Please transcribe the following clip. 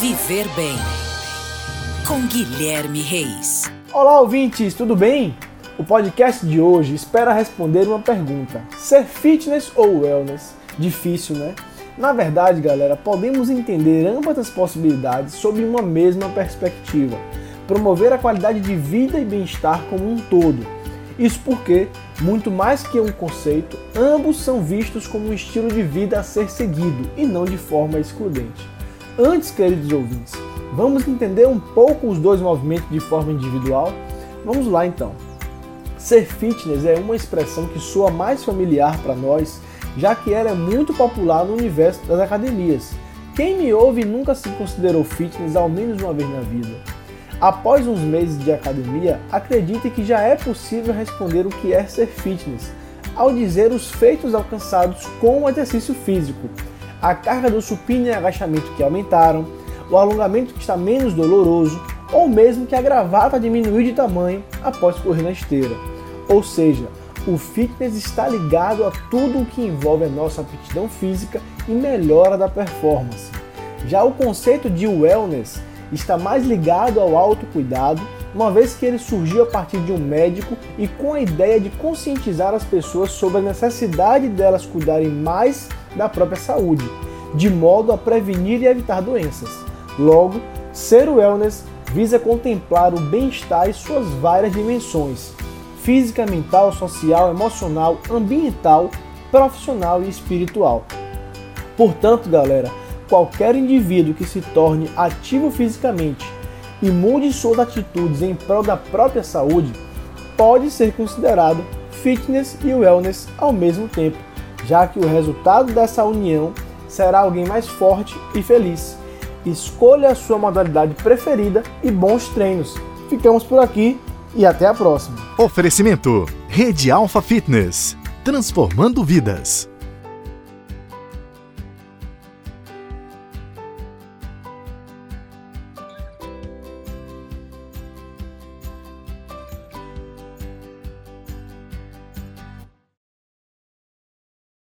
Viver Bem com Guilherme Reis. Olá, ouvintes, tudo bem? O podcast de hoje espera responder uma pergunta: ser fitness ou wellness? Difícil, né? Na verdade, galera, podemos entender ambas as possibilidades sob uma mesma perspectiva: promover a qualidade de vida e bem-estar como um todo. Isso porque, muito mais que um conceito, ambos são vistos como um estilo de vida a ser seguido e não de forma excludente. Antes, queridos ouvintes, vamos entender um pouco os dois movimentos de forma individual? Vamos lá então. Ser fitness é uma expressão que soa mais familiar para nós, já que ela é muito popular no universo das academias. Quem me ouve nunca se considerou fitness ao menos uma vez na vida. Após uns meses de academia, acredite que já é possível responder o que é ser fitness, ao dizer os feitos alcançados com o exercício físico a carga do supino e agachamento que aumentaram, o alongamento que está menos doloroso, ou mesmo que a gravata diminuiu de tamanho após correr na esteira. Ou seja, o fitness está ligado a tudo o que envolve a nossa aptidão física e melhora da performance. Já o conceito de wellness está mais ligado ao autocuidado, uma vez que ele surgiu a partir de um médico e com a ideia de conscientizar as pessoas sobre a necessidade delas cuidarem mais da própria saúde, de modo a prevenir e evitar doenças. Logo, ser wellness visa contemplar o bem-estar em suas várias dimensões: física, mental, social, emocional, ambiental, profissional e espiritual. Portanto, galera, qualquer indivíduo que se torne ativo fisicamente e mude suas atitudes em prol da própria saúde pode ser considerado fitness e wellness ao mesmo tempo já que o resultado dessa união será alguém mais forte e feliz. Escolha a sua modalidade preferida e bons treinos. Ficamos por aqui e até a próxima. Oferecimento: Rede Alfa Fitness transformando vidas.